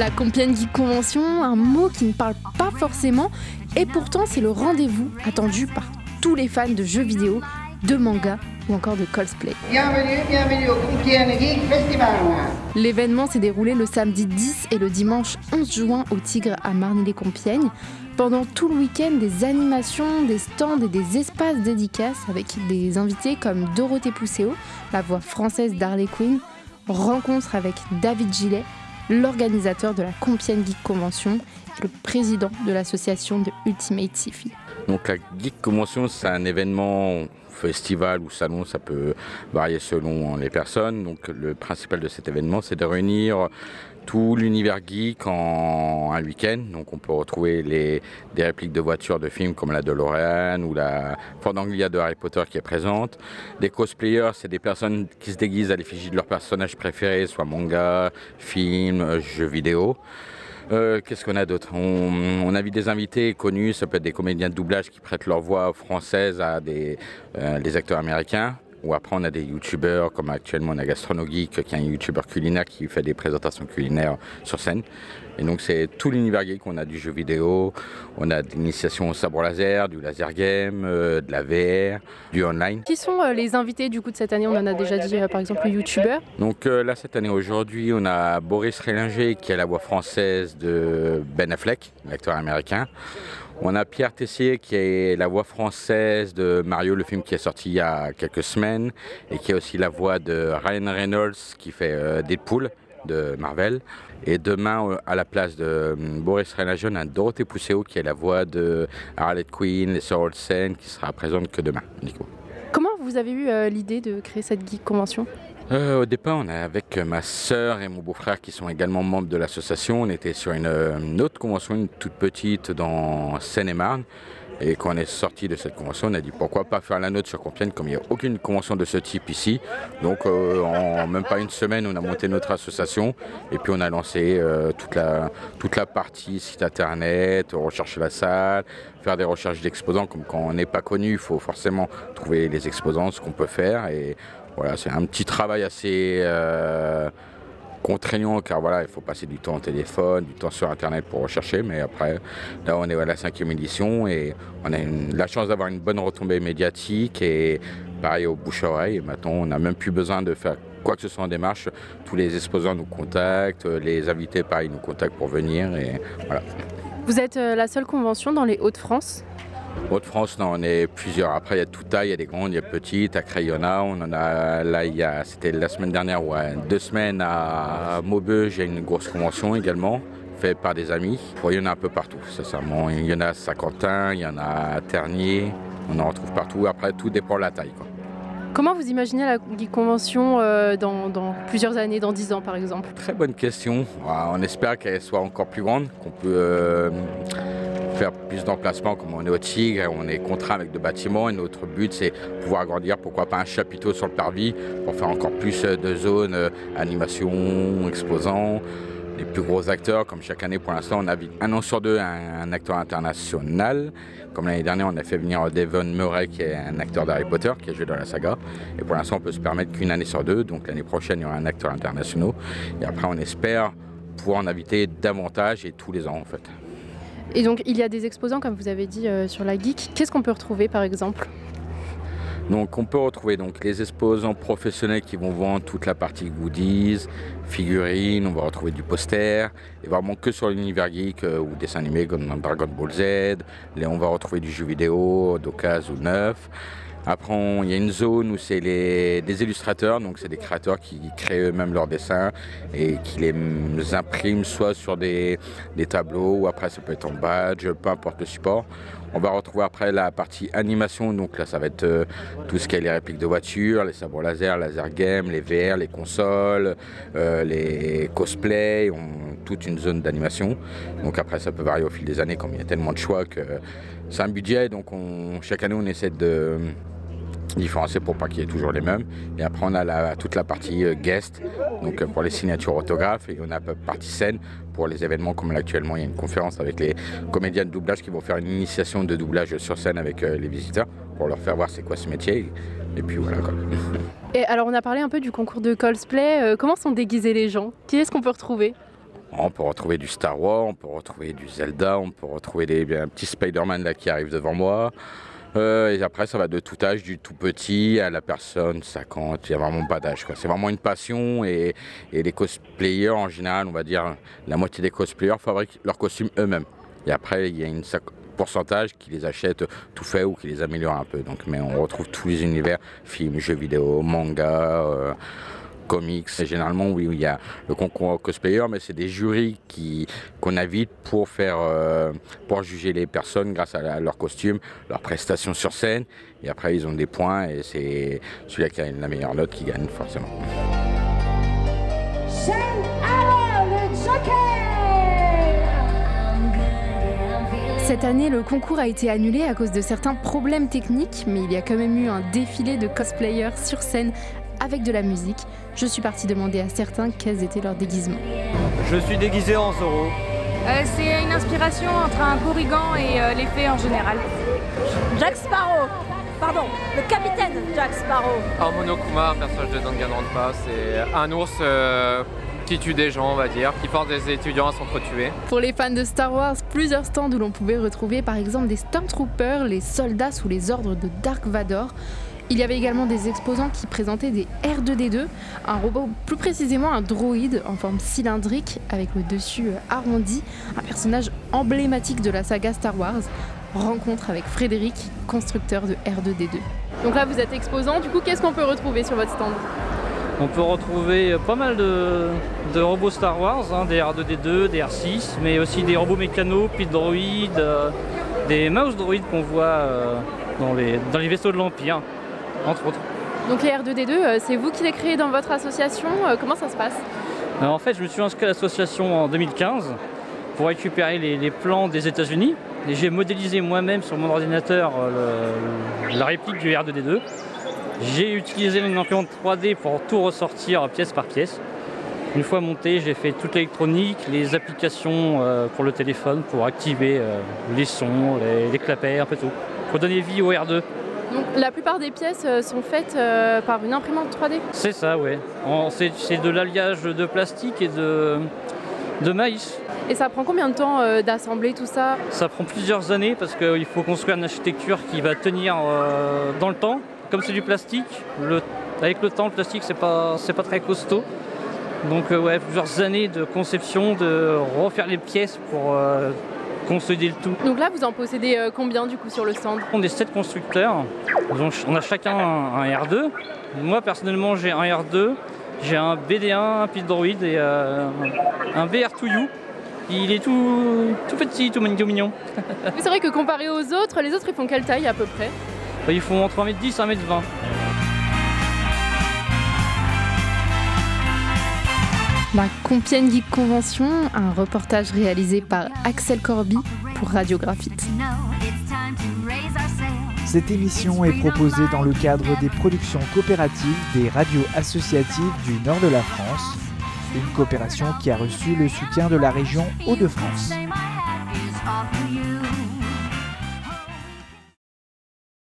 La Compiègne Geek Convention, un mot qui ne parle pas forcément, et pourtant c'est le rendez-vous attendu par tous les fans de jeux vidéo, de manga ou encore de cosplay. Bienvenue, bienvenue au Compiègne Geek Festival. L'événement s'est déroulé le samedi 10 et le dimanche 11 juin au Tigre à Marny-les-Compiègnes. Pendant tout le week-end, des animations, des stands et des espaces dédicaces avec des invités comme Dorothée Pousseau, la voix française d'Harley Quinn, rencontre avec David Gillet, l'organisateur de la Compiègne Geek Convention et le président de l'association de Ultimate Sci-Fi. Donc la Geek Convention, c'est un événement festival ou salon, ça peut varier selon les personnes. Donc le principal de cet événement, c'est de réunir tout l'univers geek en un week-end. Donc on peut retrouver les, des répliques de voitures de films comme la DeLorean ou la Ford Anglia de Harry Potter qui est présente. Des cosplayers, c'est des personnes qui se déguisent à l'effigie de leurs personnages préférés, soit manga, film, jeux vidéo. Euh, Qu'est-ce qu'on a d'autre? On, invite des invités connus, ça peut être des comédiens de doublage qui prêtent leur voix française à des, euh, des acteurs américains. Ou après, on a des youtubeurs, comme actuellement on a Gastronogeek, qui est un youtubeur culinaire qui fait des présentations culinaires sur scène. Et donc, c'est tout l'univers geek. On a du jeu vidéo, on a de l'initiation au sabre laser, du laser game, euh, de la VR, du online. Qui sont euh, les invités du coup de cette année? On en a déjà dit, euh, par exemple, le youtubeur. Donc là, cette année, aujourd'hui, on a Boris Rélinger, qui est la voix française de Ben Affleck, l'acteur américain. On a Pierre Tessier qui est la voix française de Mario, le film qui est sorti il y a quelques semaines, et qui est aussi la voix de Ryan Reynolds qui fait euh, Deadpool de Marvel. Et demain, à la place de Boris Reynolds, on a Dorothée Pousseau qui est la voix de Harley Quinn et Sir Olsen qui sera présente que demain. Nico. Comment vous avez eu euh, l'idée de créer cette geek convention? Euh, au départ, on est avec ma sœur et mon beau-frère qui sont également membres de l'association. On était sur une, autre convention, une toute petite dans Seine-et-Marne. Et quand on est sorti de cette convention, on a dit pourquoi pas faire la nôtre sur Compiègne comme il n'y a aucune convention de ce type ici. Donc euh, en même pas une semaine, on a monté notre association et puis on a lancé euh, toute, la, toute la partie site internet, rechercher la salle, faire des recherches d'exposants. Comme quand on n'est pas connu, il faut forcément trouver les exposants, ce qu'on peut faire. Et voilà, c'est un petit travail assez euh, contraignant car voilà, il faut passer du temps au téléphone, du temps sur internet pour rechercher. Mais après, là, on est à la cinquième édition et on a la chance d'avoir une bonne retombée médiatique et pareil au bouche-oreille. Et maintenant, on n'a même plus besoin de faire quoi que ce soit en démarche. Tous les exposants nous contactent, les invités, pareil, nous contactent pour venir et voilà. Vous êtes euh, la seule convention dans les Hauts-de-France? Haute-France, on est plusieurs. Après, il y a tout taille, il y a des grandes, il y a petites. À Crayonna, on en a là, il y a, c'était la semaine dernière, ouais, deux semaines à Maubeuge, il y a une grosse convention également, faite par des amis. il y en a un peu partout, sincèrement. Il y en a à Saint-Quentin, il y en a à Ternier, on en retrouve partout. Après, tout dépend de la taille. Quoi. Comment vous imaginez la Convention euh, dans, dans, plusieurs années, dans dix ans par exemple? Très bonne question. On espère qu'elle soit encore plus grande, qu'on peut. Euh, plus d'emplacements comme on est au Tigre, on est contraint avec de bâtiments notre but c'est pouvoir agrandir pourquoi pas un chapiteau sur le parvis pour faire encore plus de zones, euh, animation, exposants. Les plus gros acteurs, comme chaque année pour l'instant, on a un an sur deux un, un acteur international. Comme l'année dernière, on a fait venir Devon Murray, qui est un acteur d'Harry Potter, qui a joué dans la saga. Et pour l'instant, on peut se permettre qu'une année sur deux. Donc l'année prochaine, il y aura un acteur international. Et après, on espère pouvoir en inviter davantage et tous les ans en fait. Et donc il y a des exposants, comme vous avez dit, euh, sur la geek. Qu'est-ce qu'on peut retrouver par exemple? Donc on peut retrouver donc les exposants professionnels qui vont vendre toute la partie goodies, figurines, on va retrouver du poster, et vraiment que sur l'univers geek euh, ou dessin animé comme Dragon Ball Z, on va retrouver du jeu vidéo d'occasion ou neuf. Après, il y a une zone où c'est des illustrateurs, donc c'est des créateurs qui créent eux-mêmes leurs dessins et qui les impriment soit sur des, tableaux ou après ça peut être en badge, peu importe le support. On va retrouver après la partie animation, donc là ça va être euh, tout ce qui est les répliques de voitures, les sabres laser, laser game, les VR, les consoles, euh, les cosplays, on, toute une zone d'animation. Donc après ça peut varier au fil des années comme il y a tellement de choix que c'est un budget, donc on, chaque année on essaie de différencier pour pas qu'il y ait toujours les mêmes. Et après on a la, toute la partie euh, guest, donc euh, pour les signatures autographes, et on a la partie scène pour les événements comme actuellement il y a une conférence avec les comédiens de doublage qui vont faire une initiation de doublage sur scène avec euh, les visiteurs pour leur faire voir c'est quoi ce métier. Et puis voilà quoi. Et alors on a parlé un peu du concours de cosplay. comment sont déguisés les gens? Qui est-ce qu'on peut retrouver? On peut retrouver du Star Wars, on peut retrouver du Zelda, on peut retrouver des un petits Spider-Man là qui arrivent devant moi. Euh, et après, ça va de tout âge, du tout petit à la personne 50. Il n'y a vraiment pas d'âge. C'est vraiment une passion. Et, les cosplayers, en général, on va dire la moitié des cosplayers fabriquent leurs costumes eux-mêmes. Et après, il y a un pourcentage qui les achète tout fait ou qui les améliore un peu. Donc, mais on retrouve tous les univers films, jeux vidéo, manga. Euh, comics. Généralement, oui, il y a le concours cosplayer, mais c'est des jurys qui, qu'on invite pour faire, euh, pour juger les personnes grâce à, leur costume, leurs prestations sur scène. Et après, ils ont des points et c'est celui qui a la meilleure note qui gagne forcément. Cette année, le concours a été annulé à cause de certains problèmes techniques, mais il y a quand même eu un défilé de cosplayers sur scène avec de la musique. Je suis partie demander à certains quels étaient leurs déguisements. Je suis déguisé en Zoro. Euh, c'est une inspiration entre un Corrigan et euh, les fées en général. Jack Sparrow Pardon, le capitaine Jack Sparrow. Un Monokuma, personnage de Danganronpa, c'est un ours euh, qui tue des gens, on va dire, qui force des étudiants à s'entretuer. Pour les fans de Star Wars, plusieurs stands où l'on pouvait retrouver par exemple des Stormtroopers, les soldats sous les ordres de Dark Vador. Il y avait également des exposants qui présentaient des R2D2, un robot, plus précisément un droïde en forme cylindrique avec le dessus euh, arrondi, un personnage emblématique de la saga Star Wars. Rencontre avec Frédéric, constructeur de R2D2. Donc là, vous êtes exposant, du coup, qu'est-ce qu'on peut retrouver sur votre stand? On peut retrouver pas mal de, robots Star Wars, hein, des R2D2, des R6, mais aussi des robots mécanos, puis droïdes, euh, des mouse droïdes qu'on voit euh, dans les vaisseaux de l'Empire entre autres. Donc les R2D2, euh, c'est vous qui les créez dans votre association euh, Comment ça se passe? Euh, En fait, je me suis inscrit à l'association en 2015 pour récupérer les, plans des États-Unis. Et j'ai modélisé moi-même sur mon ordinateur la réplique du R2D2. J'ai utilisé une imprimante 3D pour tout ressortir pièce par pièce. Une fois monté, j'ai fait toute l'électronique, les applications pour le téléphone pour activer les sons, les, les clapets, un peu tout, pour donner vie au R2. Donc la plupart des pièces euh, sont faites euh, par une imprimante 3D C'est ça, oui. C'est de l'alliage de plastique et de, de maïs. Et ça prend combien de temps euh, d'assembler tout ça? Ça prend plusieurs années parce qu'il faut construire une architecture qui va tenir dans le temps. Comme c'est du plastique, avec le temps, le plastique, c'est pas, pas très costaud. Donc ouais, plusieurs années de conception, de refaire les pièces pour le tout. Donc là, vous en possédez euh, combien du coup sur le stand? On est 7 constructeurs. on a chacun un, R2. Moi, personnellement, j'ai un R2, j'ai un BD1, un Pit Droid et euh, un BR2U. Il est tout, tout petit, tout mignon. c'est vrai que comparé aux autres, les autres ils font quelle taille à peu près? Ils font entre 1m10 et 1m20. La Compiègne Geek Convention, un reportage réalisé par Axel Corby pour Radiographite. Cette émission est proposée dans le cadre des productions coopératives des radios associatives du nord de la France, une coopération qui a reçu le soutien de la région Hauts-de-France.